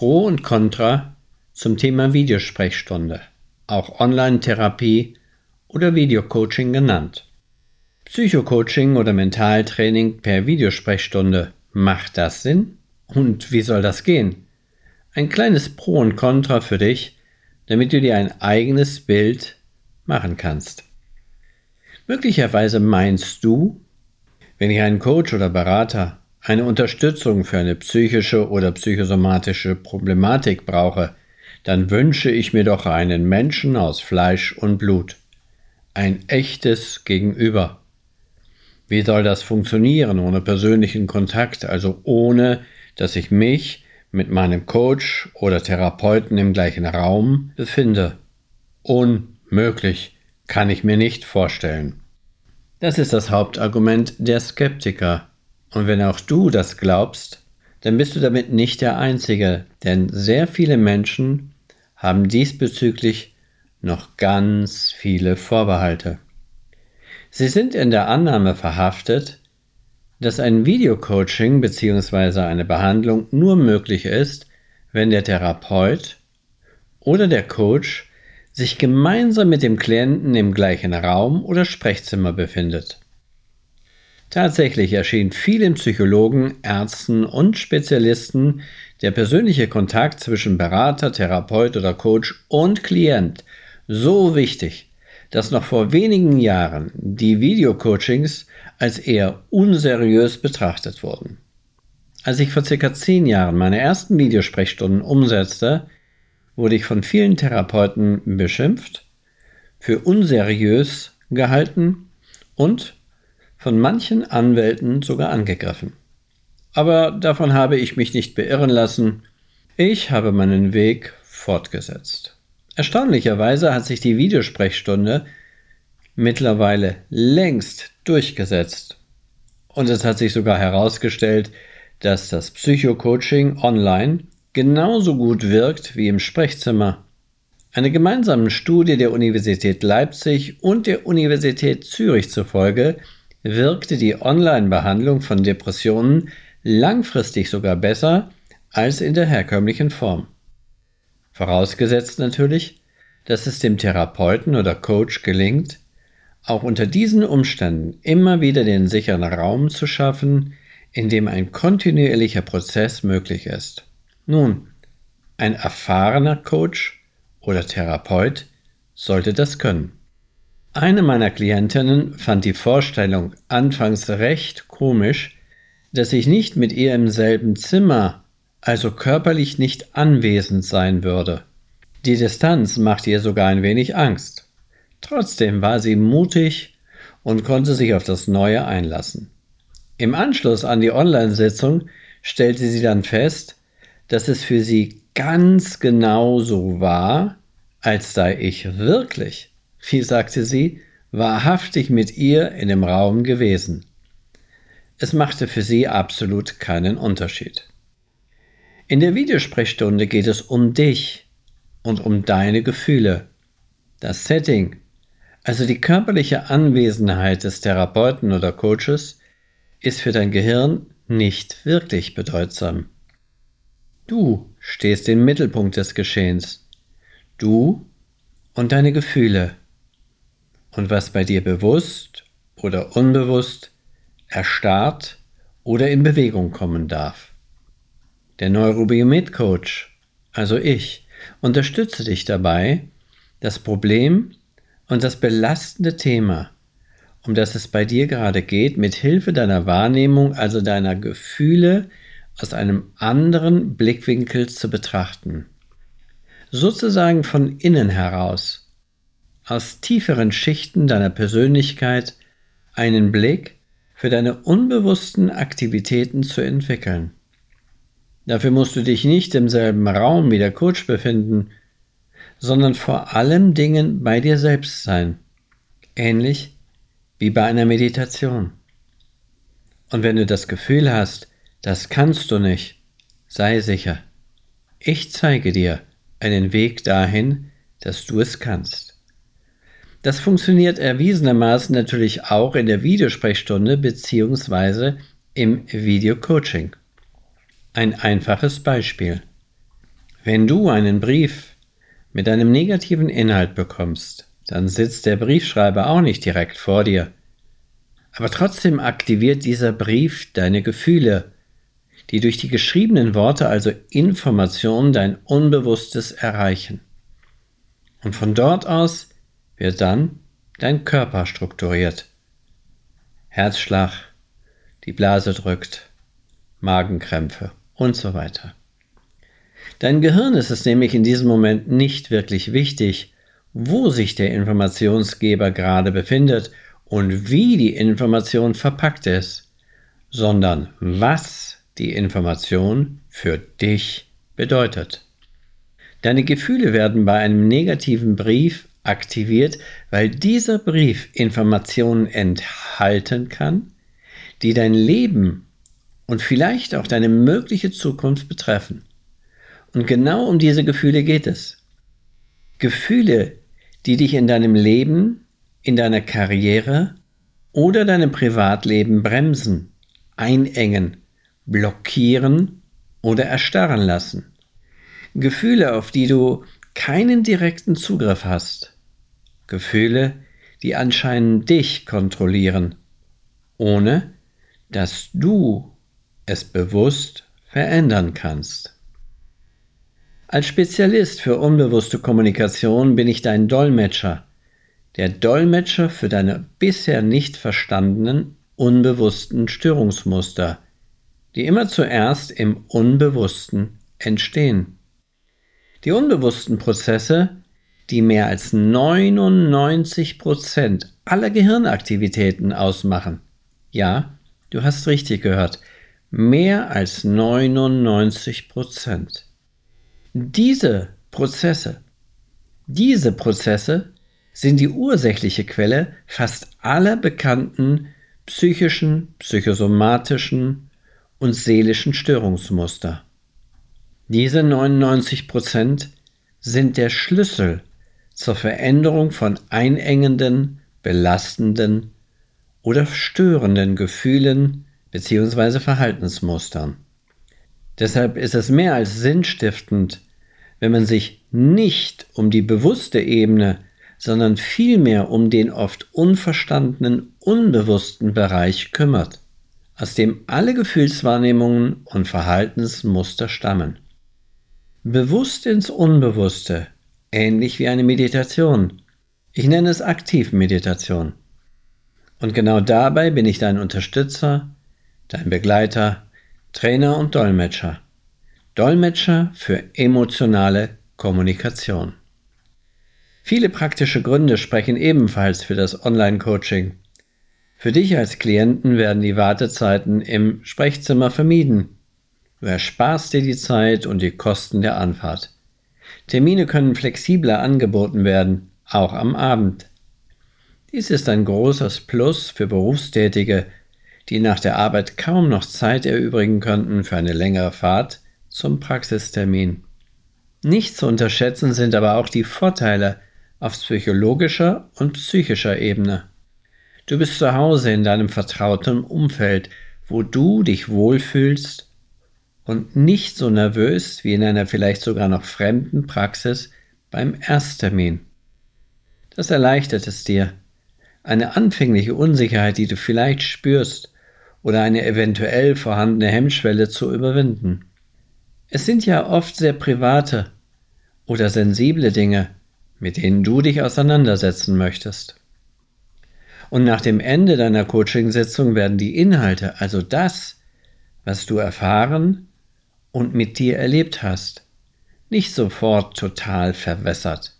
Pro und Contra zum Thema Videosprechstunde, auch Online-Therapie oder Videocoaching genannt. Psychocoaching oder Mentaltraining per Videosprechstunde, macht das Sinn? Und wie soll das gehen? Ein kleines Pro und Contra für dich, damit du dir ein eigenes Bild machen kannst. Möglicherweise meinst du, wenn ich einen Coach oder Berater, eine Unterstützung für eine psychische oder psychosomatische Problematik brauche, dann wünsche ich mir doch einen Menschen aus Fleisch und Blut. Ein echtes Gegenüber. Wie soll das funktionieren ohne persönlichen Kontakt, also ohne, dass ich mich mit meinem Coach oder Therapeuten im gleichen Raum befinde? Unmöglich, kann ich mir nicht vorstellen. Das ist das Hauptargument der Skeptiker. Und wenn auch du das glaubst, dann bist du damit nicht der Einzige, denn sehr viele Menschen haben diesbezüglich noch ganz viele Vorbehalte. Sie sind in der Annahme verhaftet, dass ein Videocoaching bzw. eine Behandlung nur möglich ist, wenn der Therapeut oder der Coach sich gemeinsam mit dem Klienten im gleichen Raum oder Sprechzimmer befindet. Tatsächlich erschien vielen Psychologen, Ärzten und Spezialisten der persönliche Kontakt zwischen Berater, Therapeut oder Coach und Klient so wichtig, dass noch vor wenigen Jahren die Videocoachings als eher unseriös betrachtet wurden. Als ich vor circa zehn Jahren meine ersten Videosprechstunden umsetzte, wurde ich von vielen Therapeuten beschimpft, für unseriös gehalten und von manchen Anwälten sogar angegriffen. Aber davon habe ich mich nicht beirren lassen. Ich habe meinen Weg fortgesetzt. Erstaunlicherweise hat sich die Videosprechstunde mittlerweile längst durchgesetzt. Und es hat sich sogar herausgestellt, dass das Psychocoaching online genauso gut wirkt wie im Sprechzimmer. Einer gemeinsamen Studie der Universität Leipzig und der Universität Zürich zufolge wirkte die Online-Behandlung von Depressionen langfristig sogar besser als in der herkömmlichen Form. Vorausgesetzt natürlich, dass es dem Therapeuten oder Coach gelingt, auch unter diesen Umständen immer wieder den sicheren Raum zu schaffen, in dem ein kontinuierlicher Prozess möglich ist. Nun, ein erfahrener Coach oder Therapeut sollte das können. Eine meiner Klientinnen fand die Vorstellung anfangs recht komisch, dass ich nicht mit ihr im selben Zimmer, also körperlich nicht anwesend sein würde. Die Distanz machte ihr sogar ein wenig Angst. Trotzdem war sie mutig und konnte sich auf das Neue einlassen. Im Anschluss an die Online-Sitzung stellte sie dann fest, dass es für sie ganz genau so war, als sei ich wirklich wie sagte sie, wahrhaftig mit ihr in dem Raum gewesen. Es machte für sie absolut keinen Unterschied. In der Videosprechstunde geht es um dich und um deine Gefühle. Das Setting, also die körperliche Anwesenheit des Therapeuten oder Coaches, ist für dein Gehirn nicht wirklich bedeutsam. Du stehst im Mittelpunkt des Geschehens. Du und deine Gefühle und was bei dir bewusst oder unbewusst erstarrt oder in Bewegung kommen darf. Der Neurobiomet-Coach, also ich, unterstütze dich dabei, das Problem und das belastende Thema, um das es bei dir gerade geht, mit Hilfe deiner Wahrnehmung, also deiner Gefühle, aus einem anderen Blickwinkel zu betrachten. Sozusagen von innen heraus aus tieferen Schichten deiner Persönlichkeit einen Blick für deine unbewussten Aktivitäten zu entwickeln. Dafür musst du dich nicht im selben Raum wie der Coach befinden, sondern vor allem Dingen bei dir selbst sein, ähnlich wie bei einer Meditation. Und wenn du das Gefühl hast, das kannst du nicht, sei sicher, ich zeige dir einen Weg dahin, dass du es kannst. Das funktioniert erwiesenermaßen natürlich auch in der Videosprechstunde bzw. im Videocoaching. Ein einfaches Beispiel. Wenn du einen Brief mit einem negativen Inhalt bekommst, dann sitzt der Briefschreiber auch nicht direkt vor dir. Aber trotzdem aktiviert dieser Brief deine Gefühle, die durch die geschriebenen Worte, also Informationen, dein Unbewusstes erreichen. Und von dort aus wird dann dein Körper strukturiert. Herzschlag, die Blase drückt, Magenkrämpfe und so weiter. Dein Gehirn ist es nämlich in diesem Moment nicht wirklich wichtig, wo sich der Informationsgeber gerade befindet und wie die Information verpackt ist, sondern was die Information für dich bedeutet. Deine Gefühle werden bei einem negativen Brief aktiviert, weil dieser Brief Informationen enthalten kann, die dein Leben und vielleicht auch deine mögliche Zukunft betreffen. Und genau um diese Gefühle geht es. Gefühle, die dich in deinem Leben, in deiner Karriere oder deinem Privatleben bremsen, einengen, blockieren oder erstarren lassen. Gefühle, auf die du keinen direkten Zugriff hast. Gefühle, die anscheinend dich kontrollieren, ohne dass du es bewusst verändern kannst. Als Spezialist für unbewusste Kommunikation bin ich dein Dolmetscher, der Dolmetscher für deine bisher nicht verstandenen, unbewussten Störungsmuster, die immer zuerst im Unbewussten entstehen. Die unbewussten Prozesse, die mehr als 99 Prozent aller Gehirnaktivitäten ausmachen. Ja, du hast richtig gehört, mehr als 99 Prozent. Diese Prozesse, diese Prozesse sind die ursächliche Quelle fast aller bekannten psychischen, psychosomatischen und seelischen Störungsmuster. Diese 99 Prozent sind der Schlüssel zur Veränderung von einengenden, belastenden oder störenden Gefühlen bzw. Verhaltensmustern. Deshalb ist es mehr als sinnstiftend, wenn man sich nicht um die bewusste Ebene, sondern vielmehr um den oft unverstandenen, unbewussten Bereich kümmert, aus dem alle Gefühlswahrnehmungen und Verhaltensmuster stammen. Bewusst ins Unbewusste, ähnlich wie eine Meditation. Ich nenne es Aktivmeditation. Und genau dabei bin ich dein Unterstützer, dein Begleiter, Trainer und Dolmetscher. Dolmetscher für emotionale Kommunikation. Viele praktische Gründe sprechen ebenfalls für das Online-Coaching. Für dich als Klienten werden die Wartezeiten im Sprechzimmer vermieden. Du ersparst dir die Zeit und die Kosten der Anfahrt. Termine können flexibler angeboten werden, auch am Abend. Dies ist ein großes Plus für Berufstätige, die nach der Arbeit kaum noch Zeit erübrigen könnten für eine längere Fahrt zum Praxistermin. Nicht zu unterschätzen sind aber auch die Vorteile auf psychologischer und psychischer Ebene. Du bist zu Hause in deinem vertrauten Umfeld, wo du dich wohlfühlst und nicht so nervös wie in einer vielleicht sogar noch fremden Praxis beim Ersttermin. Das erleichtert es dir. Eine anfängliche Unsicherheit, die du vielleicht spürst, oder eine eventuell vorhandene Hemmschwelle zu überwinden. Es sind ja oft sehr private oder sensible Dinge, mit denen du dich auseinandersetzen möchtest. Und nach dem Ende deiner Coachingsitzung werden die Inhalte, also das, was du erfahren und mit dir erlebt hast, nicht sofort total verwässert.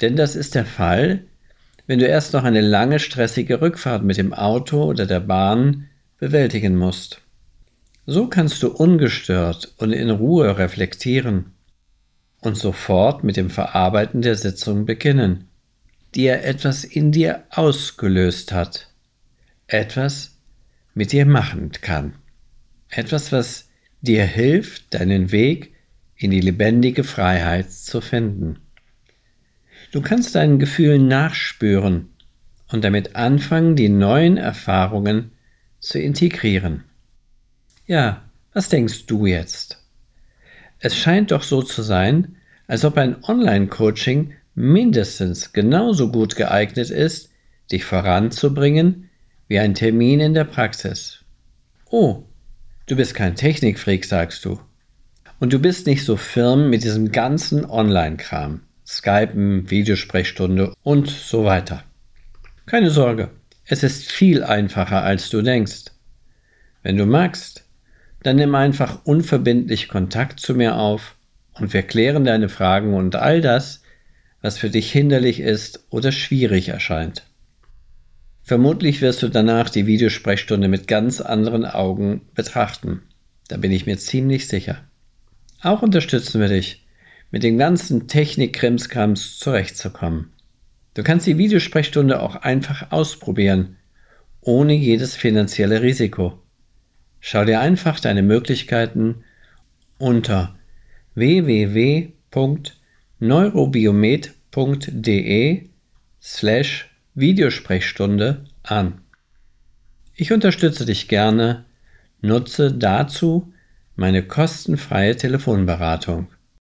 Denn das ist der Fall, wenn du erst noch eine lange stressige Rückfahrt mit dem Auto oder der Bahn bewältigen musst. So kannst du ungestört und in Ruhe reflektieren und sofort mit dem Verarbeiten der Sitzung beginnen, die er etwas in dir ausgelöst hat, etwas mit dir machen kann, etwas, was dir hilft, deinen Weg in die lebendige Freiheit zu finden. Du kannst deinen Gefühlen nachspüren und damit anfangen, die neuen Erfahrungen zu integrieren. Ja, was denkst du jetzt? Es scheint doch so zu sein, als ob ein Online-Coaching mindestens genauso gut geeignet ist, dich voranzubringen wie ein Termin in der Praxis. Oh, du bist kein Technikfreak, sagst du. Und du bist nicht so firm mit diesem ganzen Online-Kram. Skypen, Videosprechstunde und so weiter. Keine Sorge, es ist viel einfacher, als du denkst. Wenn du magst, dann nimm einfach unverbindlich Kontakt zu mir auf und wir klären deine Fragen und all das, was für dich hinderlich ist oder schwierig erscheint. Vermutlich wirst du danach die Videosprechstunde mit ganz anderen Augen betrachten. Da bin ich mir ziemlich sicher. Auch unterstützen wir dich, mit dem ganzen Technik-Krimskrams zurechtzukommen. Du kannst die Videosprechstunde auch einfach ausprobieren, ohne jedes finanzielle Risiko. Schau dir einfach deine Möglichkeiten unter www.neurobiomed.de slash Videosprechstunde an. Ich unterstütze dich gerne, nutze dazu meine kostenfreie Telefonberatung